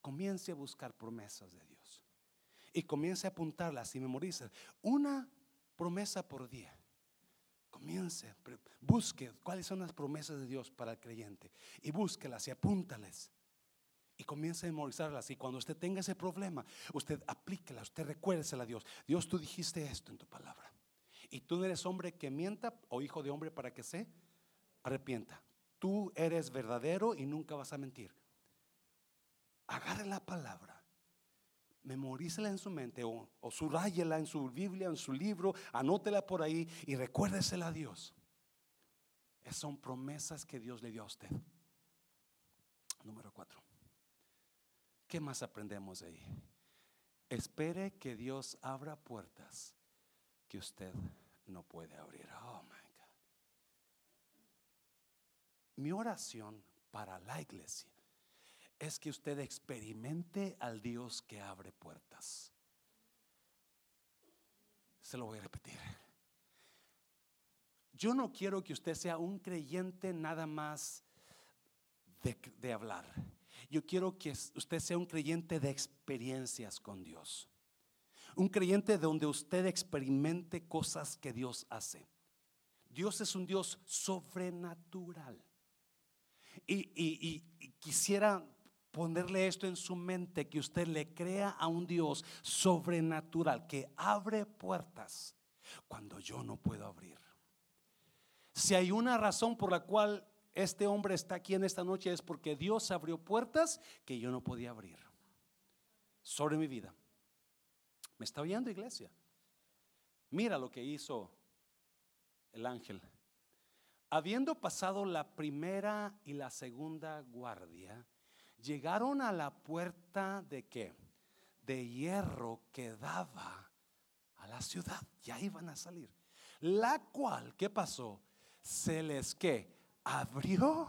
Comience a buscar promesas de Dios y comience a apuntarlas y memorizar una promesa por día. Comience, busque cuáles son las promesas de Dios para el creyente y búsquelas y apúntales y comience a memorizarlas. Y cuando usted tenga ese problema, usted aplíquela, usted recuérdesela a Dios. Dios, tú dijiste esto en tu palabra. Y tú no eres hombre que mienta o hijo de hombre para que se arrepienta. Tú eres verdadero y nunca vas a mentir. Agarre la palabra, memorícela en su mente o, o subrayela en su Biblia, en su libro, anótela por ahí y recuérdesela a Dios. Esas son promesas que Dios le dio a usted. Número cuatro. ¿Qué más aprendemos de ahí? Espere que Dios abra puertas que usted no puede abrir. Oh my God. Mi oración para la iglesia es que usted experimente al Dios que abre puertas. Se lo voy a repetir. Yo no quiero que usted sea un creyente nada más de, de hablar. Yo quiero que usted sea un creyente de experiencias con Dios. Un creyente donde usted experimente cosas que Dios hace. Dios es un Dios sobrenatural. Y, quisiera ponerle esto en su mente, que usted le crea a un Dios sobrenatural, que abre puertas cuando yo no puedo abrir. Si hay una razón por la cual este hombre está aquí en esta noche es porque Dios abrió puertas que yo no podía abrir sobre mi vida. ¿Me está oyendo, iglesia? Mira lo que hizo el ángel. Habiendo pasado la primera y la segunda guardia, llegaron a la puerta de qué? de hierro que daba a la ciudad. Ya iban a salir. La cual, ¿qué pasó? Se les que abrió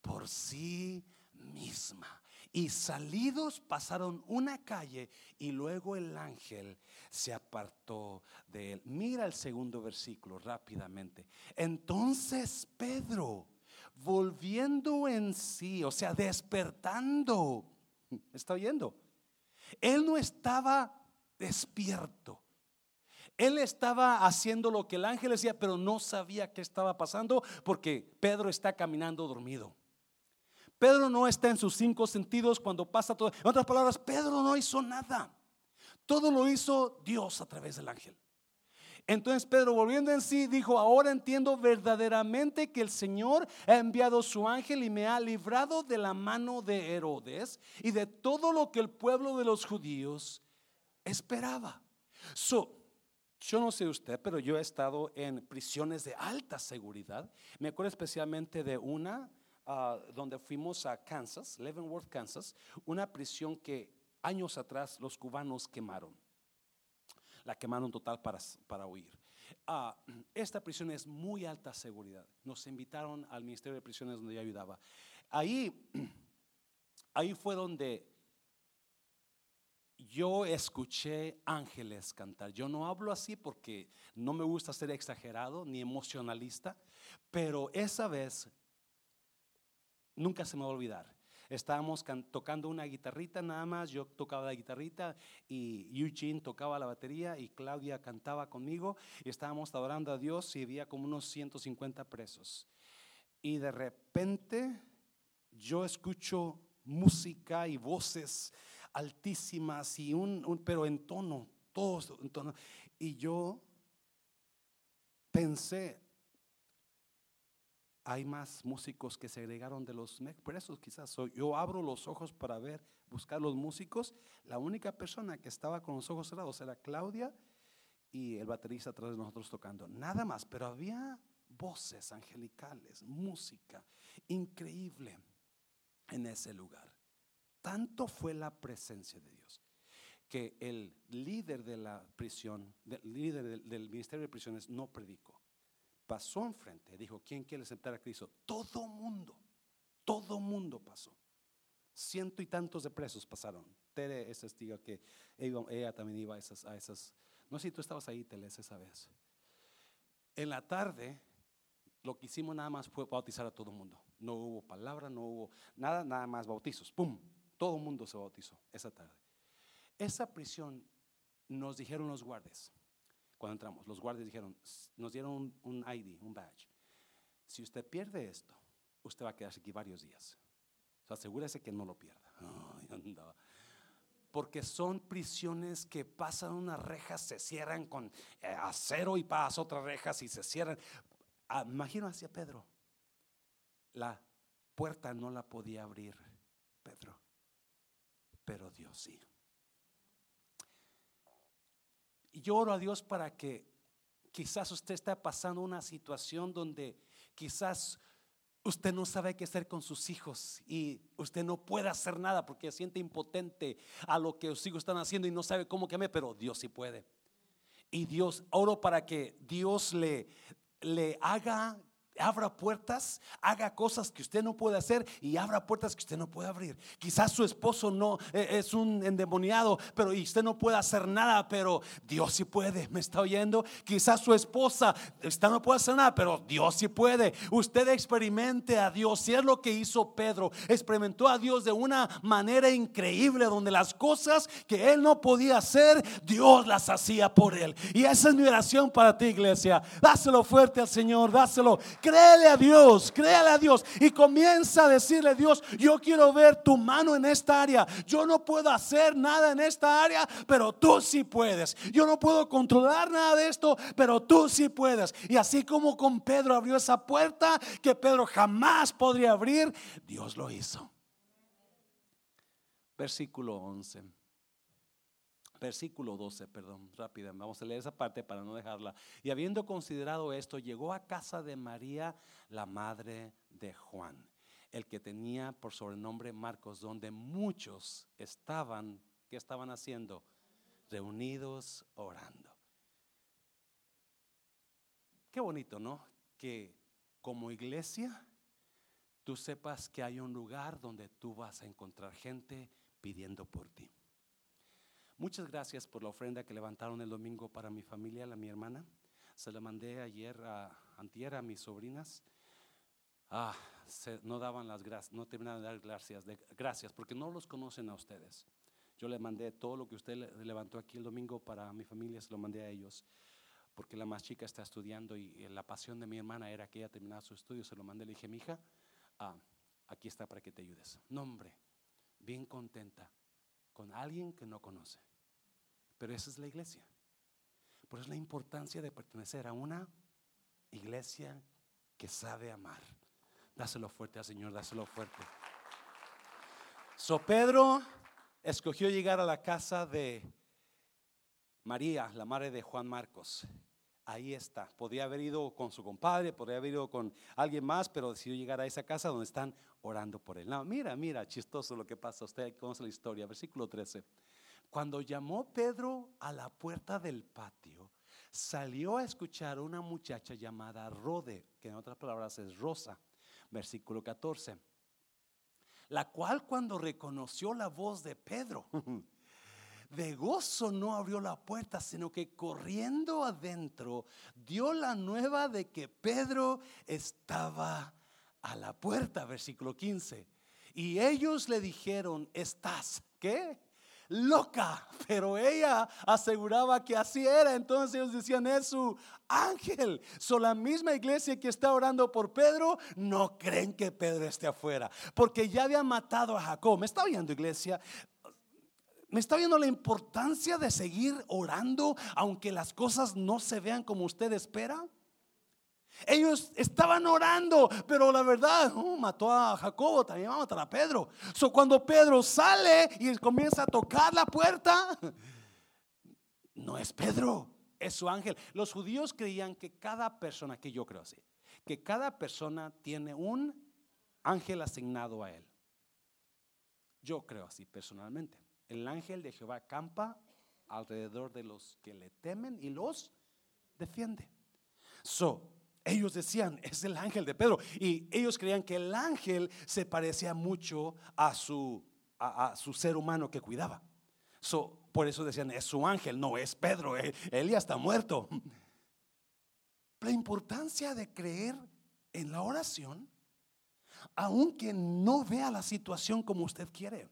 por sí misma. Y salidos pasaron una calle y luego el ángel se apartó de él. Mira el segundo versículo rápidamente. Entonces Pedro, volviendo en sí, o sea, despertando, ¿está oyendo? Él no estaba despierto. Él estaba haciendo lo que el ángel decía, pero no sabía qué estaba pasando porque Pedro está caminando dormido. Pedro no está en sus cinco sentidos cuando pasa todo. En otras palabras, Pedro no hizo nada. Todo lo hizo Dios a través del ángel. Entonces Pedro, volviendo en sí, dijo, ahora entiendo verdaderamente que el Señor ha enviado su ángel y me ha librado de la mano de Herodes y de todo lo que el pueblo de los judíos esperaba. Yo no sé usted, pero yo he estado en prisiones de alta seguridad. Me acuerdo especialmente de una Ah, donde fuimos a Kansas, Leavenworth, Kansas, una prisión que años atrás los cubanos quemaron. La quemaron total para, para huir. Ah, esta prisión es muy alta seguridad. Nos invitaron al Ministerio de Prisiones donde yo ayudaba. Ahí, ahí fue donde yo escuché ángeles cantar. Yo no hablo así porque no me gusta ser exagerado ni emocionalista, pero esa vez Nunca se me va a olvidar. Estábamos tocando una guitarrita nada más, yo tocaba la guitarrita y Eugene tocaba la batería y Claudia cantaba conmigo y estábamos adorando a Dios y había como unos 150 presos. Y de repente yo escucho música y voces altísimas y un, pero en tono, todos en tono. Y yo pensé, hay más músicos que se agregaron de los presos, quizás. yo abro los ojos para ver, buscar los músicos. La única persona que estaba con los ojos cerrados era Claudia y el baterista atrás de nosotros tocando. Nada más, pero había voces angelicales, música increíble en ese lugar. Tanto fue la presencia de Dios que el líder de la prisión, el líder del ministerio de prisiones no predicó pasó enfrente, dijo, ¿quién quiere aceptar a Cristo? Todo mundo, todo mundo pasó. Ciento y tantos de presos pasaron. Tere es testigo que ella, también iba a esas, no sé si tú estabas ahí, Tere, esa vez. En la tarde, lo que hicimos nada más fue bautizar a todo mundo. No hubo palabra, no hubo nada, nada más bautizos. ¡Pum! Todo el mundo se bautizó esa tarde. Esa prisión nos dijeron los guardias, cuando entramos. Los guardias dijeron, nos dieron un, ID, un badge. Si usted pierde esto, usted va a quedarse aquí varios días. O asegúrese que no lo pierda. Porque son prisiones que pasan unas rejas, se cierran con eh, acero y pasan otras rejas y se cierran. Ah, imagino hacia Pedro. La puerta no la podía abrir Pedro, pero Dios sí yo oro a Dios para que quizás usted está pasando una situación donde quizás usted no sabe qué hacer con sus hijos y usted no puede hacer nada porque siente impotente a lo que sus hijos están haciendo y no sabe cómo me, pero Dios sí puede. Y Dios, oro para que Dios le, le haga abra puertas, haga cosas que usted no puede hacer y abra puertas que usted no puede abrir. Quizás su esposo no eh, es un endemoniado, pero usted no puede hacer nada, pero Dios sí puede. ¿Me está oyendo? Quizás su esposa, no puede hacer nada, pero Dios sí puede. Usted experimente a Dios. Si es lo que hizo Pedro, experimentó a Dios de una manera increíble, donde las cosas que él no podía hacer, Dios las hacía por él. Y esa es mi oración para ti, iglesia. Dáselo fuerte al Señor, dáselo Créele a Dios, créele a Dios y comienza a decirle, Dios, yo quiero ver tu mano en esta área. Yo no puedo hacer nada en esta área, pero tú sí puedes. Yo no puedo controlar nada de esto, pero tú sí puedes. Y así como con Pedro abrió esa puerta que Pedro jamás podría abrir, Dios lo hizo. Versículo 11 versículo 12, perdón, rápida, vamos a leer esa parte para no dejarla. Y habiendo considerado esto, llegó a casa de María, la madre de Juan, el que tenía por sobrenombre Marcos, donde muchos estaban ¿Qué estaban haciendo? Reunidos orando. Qué bonito, ¿no? Que como iglesia tú sepas que hay un lugar donde tú vas a encontrar gente pidiendo por ti. Muchas gracias por la ofrenda que levantaron el domingo para mi familia, la mi hermana. Se la mandé ayer a antier a mis sobrinas. Ah, no daban las gracias, no terminaban de dar gracias, gracias, porque no los conocen a ustedes. Yo le mandé todo lo que usted levantó aquí el domingo para mi familia, se lo mandé a ellos, porque la más chica está estudiando y, la pasión de mi hermana era que ella terminara su estudio. Se lo mandé, le dije, mi hija, ah, aquí está para que te ayudes. Nombre, bien contenta con alguien que no conoce. Pero esa es la iglesia. Por eso es la importancia de pertenecer a una iglesia que sabe amar. Dáselo fuerte al Señor, dáselo fuerte. So Pedro escogió llegar a la casa de María, la madre de Juan Marcos. Ahí está. Podía haber ido con su compadre, podría haber ido con alguien más, pero decidió llegar a esa casa donde están orando por él. No, mira, mira, chistoso lo que pasa. Usted conoce la historia. Versículo 13. Cuando llamó Pedro a la puerta del patio, salió a escuchar una muchacha llamada Rode, que en otras palabras es Rosa versículo 14. La cual cuando reconoció la voz de Pedro, de gozo no abrió la puerta, sino que corriendo adentro dio la nueva de que Pedro estaba a la puerta, versículo 15. Y ellos le dijeron, estás, ¿qué? loca, pero ella aseguraba que así era. Entonces ellos decían, es su ángel. So, la misma iglesia que está orando por Pedro, no creen que Pedro esté afuera, porque ya había matado a Jacob. ¿Me está viendo iglesia? ¿Me está viendo la importancia de seguir orando aunque las cosas no se vean como usted espera? Ellos estaban orando, pero la verdad, oh, mató a Jacobo, también va a matar a Pedro. So, cuando Pedro sale y comienza a tocar la puerta, no es Pedro, es su ángel. Los judíos creían que cada persona, que yo creo así, que cada persona tiene un ángel asignado a él. Yo creo así personalmente. El ángel de Jehová campa alrededor de los que le temen y los defiende. So, ellos decían, es el ángel de Pedro. Y ellos creían que el ángel se parecía mucho a su, a, su ser humano que cuidaba. So, por eso decían, es su ángel, no es Pedro, él, él ya está muerto. La importancia de creer en la oración, aunque no vea la situación como usted quiere.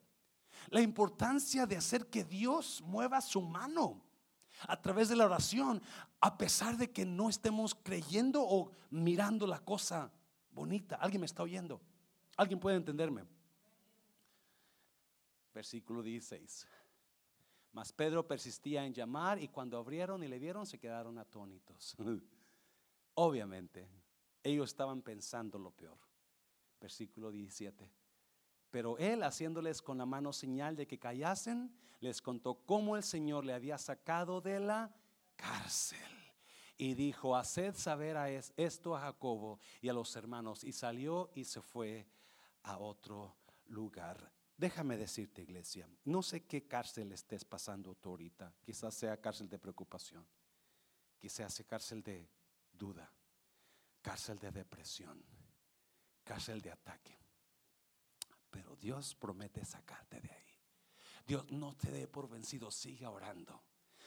La importancia de hacer que Dios mueva su mano a través de la oración, a pesar de que no estemos creyendo o mirando la cosa bonita. ¿Alguien me está oyendo? ¿Alguien puede entenderme? Versículo 16. Mas Pedro persistía en llamar y cuando abrieron y le vieron se quedaron atónitos. Obviamente, ellos estaban pensando lo peor. Versículo 17. Pero él, haciéndoles con la mano señal de que callasen, les contó cómo el Señor le había sacado de la cárcel. Y dijo, haced saber a esto a Jacobo y a los hermanos. Y salió y se fue a otro lugar. Déjame decirte, iglesia, no sé qué cárcel estés pasando tú ahorita. Quizás sea cárcel de preocupación. Quizás sea cárcel de duda. Cárcel de depresión. Cárcel de ataque. Pero Dios promete sacarte de ahí. Dios no te dé por vencido, siga orando.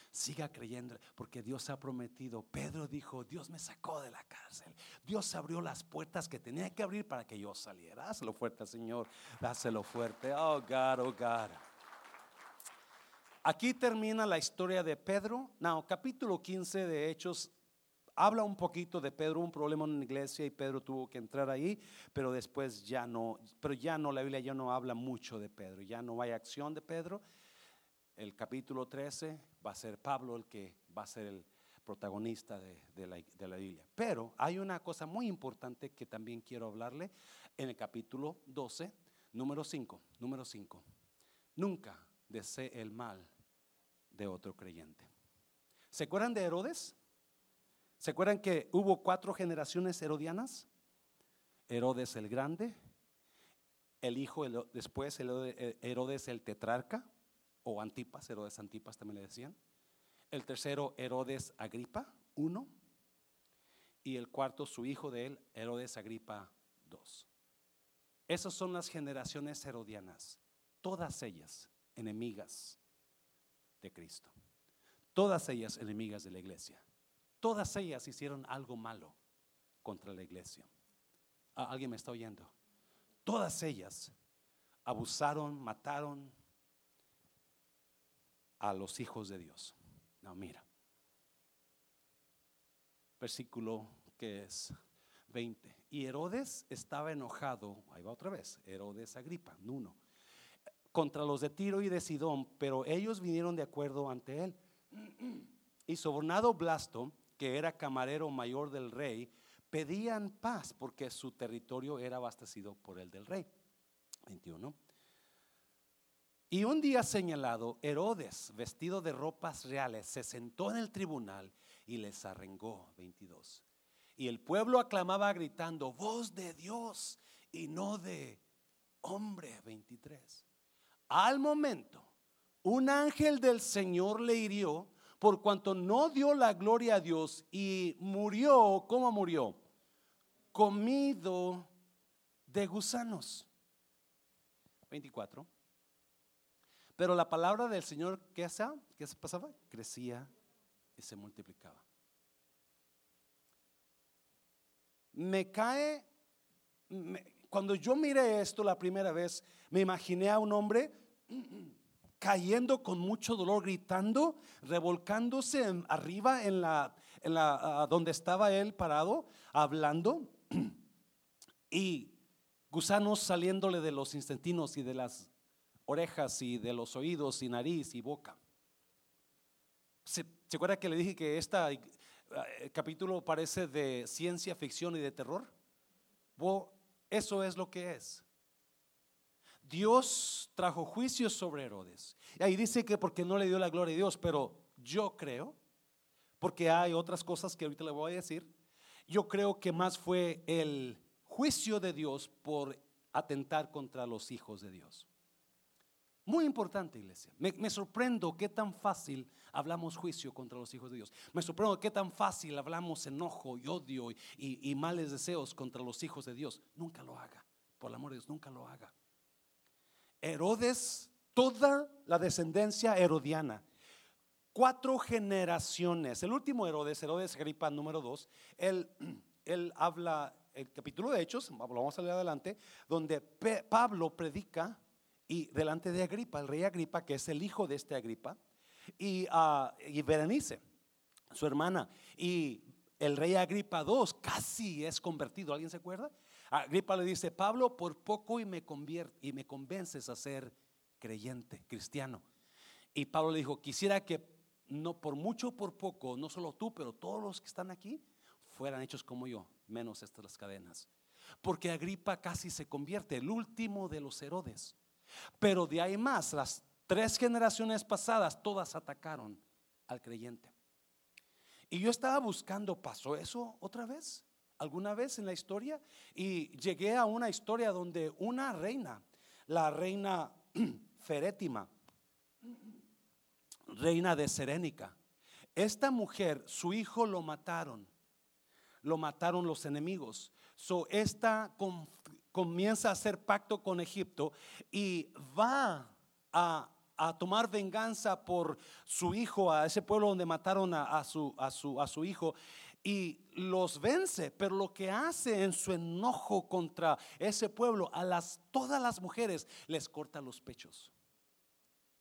Siga creyendo, porque Dios ha prometido. Pedro dijo, Dios me sacó de la cárcel. Dios abrió las puertas que tenía que abrir para que yo saliera. Dáselo fuerte, Señor. Dáselo fuerte. Oh, God, oh, God. Aquí termina la historia de Pedro. No, capítulo 15 de Hechos habla un poquito de Pedro, un problema en la iglesia y Pedro tuvo que entrar ahí, pero después ya no, pero ya no, la Biblia ya no habla mucho de Pedro, ya no hay acción de Pedro. El capítulo 13 va a ser Pablo el que va a ser el protagonista de, la, de la Biblia. Pero hay una cosa muy importante que también quiero hablarle en el capítulo 12, número 5, número 5. Nunca desee el mal de otro creyente. ¿Se acuerdan de Herodes? ¿Se acuerdan que hubo cuatro generaciones herodianas? Herodes el Grande, el hijo después Herodes el tetrarca o Antipas, Herodes Antipas también le decían. El tercero, Herodes Agripa, uno. Y el cuarto, su hijo de él, Herodes Agripa, dos. Esas son las generaciones herodianas, todas ellas enemigas de Cristo, todas ellas enemigas de la iglesia, todas ellas hicieron algo malo contra la iglesia. Ah, ¿Alguien me está oyendo? Todas ellas abusaron, mataron a los hijos de Dios. No, mira. Versículo que es 20. Y Herodes estaba enojado, ahí va otra vez, Herodes Agripa, uno, contra los de Tiro y de Sidón, pero ellos vinieron de acuerdo ante él. Y sobornado Blasto, que era camarero mayor del rey, pedían paz porque su territorio era abastecido por el del rey. 21. Y un día señalado, Herodes, vestido de ropas reales, se sentó en el tribunal y les arrengó. 22. Y el pueblo aclamaba gritando, voz de Dios y no de hombre. 23. Al momento, un ángel del Señor le hirió por cuanto no dio la gloria a Dios y murió, ¿cómo murió? Comido de gusanos. 24. Pero la palabra del Señor, ¿qué hacía? ¿Qué pasaba? Crecía y se multiplicaba. Me cae, cuando yo miré esto la primera vez, me imaginé a un hombre cayendo con mucho dolor, gritando, revolcándose arriba en la, en la donde estaba él parado, hablando, y gusanos saliéndole de los intestinos y de las orejas y de los oídos y nariz y boca. ¿Se, acuerda que le dije que este capítulo parece de ciencia ficción y de terror? eso es lo que es. Dios trajo juicio sobre Herodes. Y ahí dice que porque no le dio la gloria a Dios, pero yo creo, porque hay otras cosas que ahorita le voy a decir, yo creo que más fue el juicio de Dios por atentar contra los hijos de Dios. Muy importante, iglesia. Me, sorprendo qué tan fácil hablamos juicio contra los hijos de Dios. Me sorprendo qué tan fácil hablamos enojo y odio y, y males deseos contra los hijos de Dios. Nunca lo haga. Por el amor de Dios, nunca lo haga. Herodes, toda la descendencia herodiana, cuatro generaciones. El último Herodes, Herodes Agripa número dos, él, él habla, el capítulo de Hechos, lo vamos a leer adelante, donde Pablo predica y delante de Agripa, el rey Agripa, que es el hijo de este Agripa, y, uh, y Berenice, su hermana, y el rey Agripa II casi es convertido. ¿Alguien se acuerda? Agripa le dice, Pablo, por poco y me, y me convences a ser creyente, cristiano. Y Pablo le dijo, quisiera que no por mucho por poco, no solo tú, pero todos los que están aquí, fueran hechos como yo, menos estas las cadenas. Porque Agripa casi se convierte, el último de los Herodes. Pero de ahí más, las tres generaciones pasadas, todas atacaron al creyente. Y yo estaba buscando, ¿pasó eso otra vez? ¿Alguna vez en la historia? Y llegué a una historia donde una reina, la reina Ferétima, reina de Serénica, esta mujer, su hijo lo mataron, lo mataron los enemigos. So, esta comienza a hacer pacto con Egipto y va a, tomar venganza por su hijo, a ese pueblo donde mataron a, a, su, a su hijo y los vence, pero lo que hace en su enojo contra ese pueblo, a las, todas las mujeres les corta los pechos.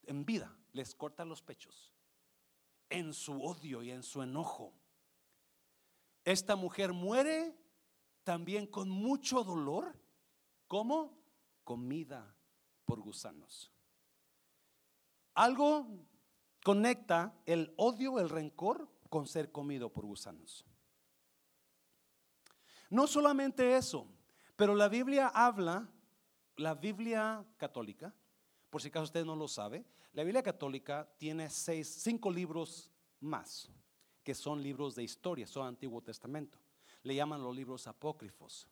En vida les corta los pechos. En su odio y en su enojo. Esta mujer muere también con mucho dolor como comida por gusanos. Algo conecta el odio, el rencor con ser comido por gusanos. No solamente eso, pero la Biblia habla, la Biblia católica, por si acaso usted no lo sabe, la Biblia católica tiene seis, cinco libros más, que son libros de historia, son Antiguo Testamento. Le llaman los libros apócrifos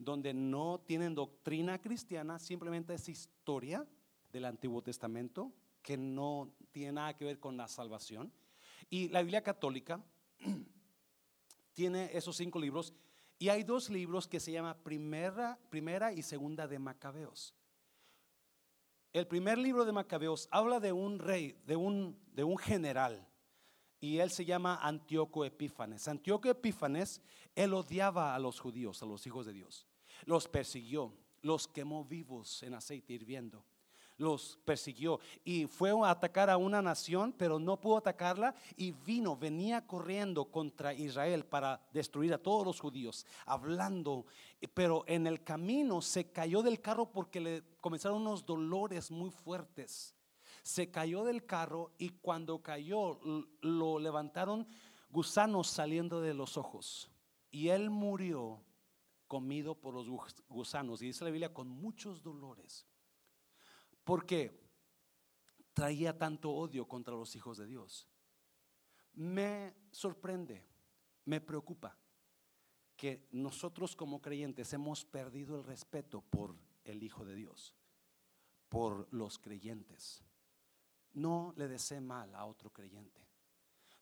donde no tienen doctrina cristiana, simplemente es historia del Antiguo Testamento que no tiene nada que ver con la salvación. Y la Biblia católica tiene esos cinco libros y hay dos libros que se llama Primera, primera y Segunda de Macabeos. El primer libro de Macabeos habla de un rey, de un, de un general, y él se llama Antíoco Epífanes. Antíoco Epífanes, él odiaba a los judíos, a los hijos de Dios. Los persiguió, los quemó vivos en aceite hirviendo los persiguió. Y fue a atacar a una nación, pero no pudo atacarla y vino, venía corriendo contra Israel para destruir a todos los judíos, hablando, pero en el camino se cayó del carro porque le comenzaron unos dolores muy fuertes. Se cayó del carro y cuando cayó lo levantaron gusanos saliendo de los ojos. Y él murió comido por los gusanos. Y dice la Biblia con muchos dolores porque traía tanto odio contra los hijos de Dios. Me sorprende, me preocupa que nosotros como creyentes hemos perdido el respeto por el Hijo de Dios, por los creyentes. No le desee mal a otro creyente.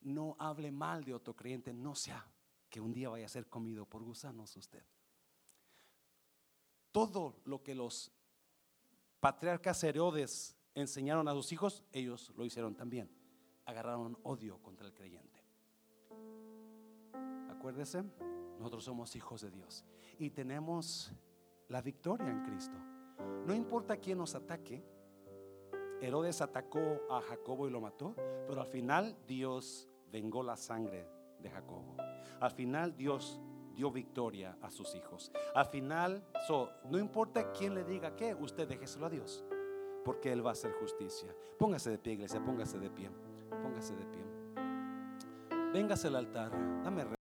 No hable mal de otro creyente, no sea que un día vaya a ser comido por gusanos usted. Todo lo que los patriarcas Herodes enseñaron a sus hijos, ellos lo hicieron también. Agarraron odio contra el creyente. Acuérdese, nosotros somos hijos de Dios y tenemos la victoria en Cristo. No importa quién nos ataque. Herodes atacó a Jacobo y lo mató, pero al final Dios vengó la sangre de Jacobo. Al final Dios dio victoria a sus hijos. Al final, no importa quién le diga qué, usted déjeselo a Dios, porque Él va a hacer justicia. Póngase de pie, iglesia, póngase de pie, póngase de pie. Véngase al altar, dame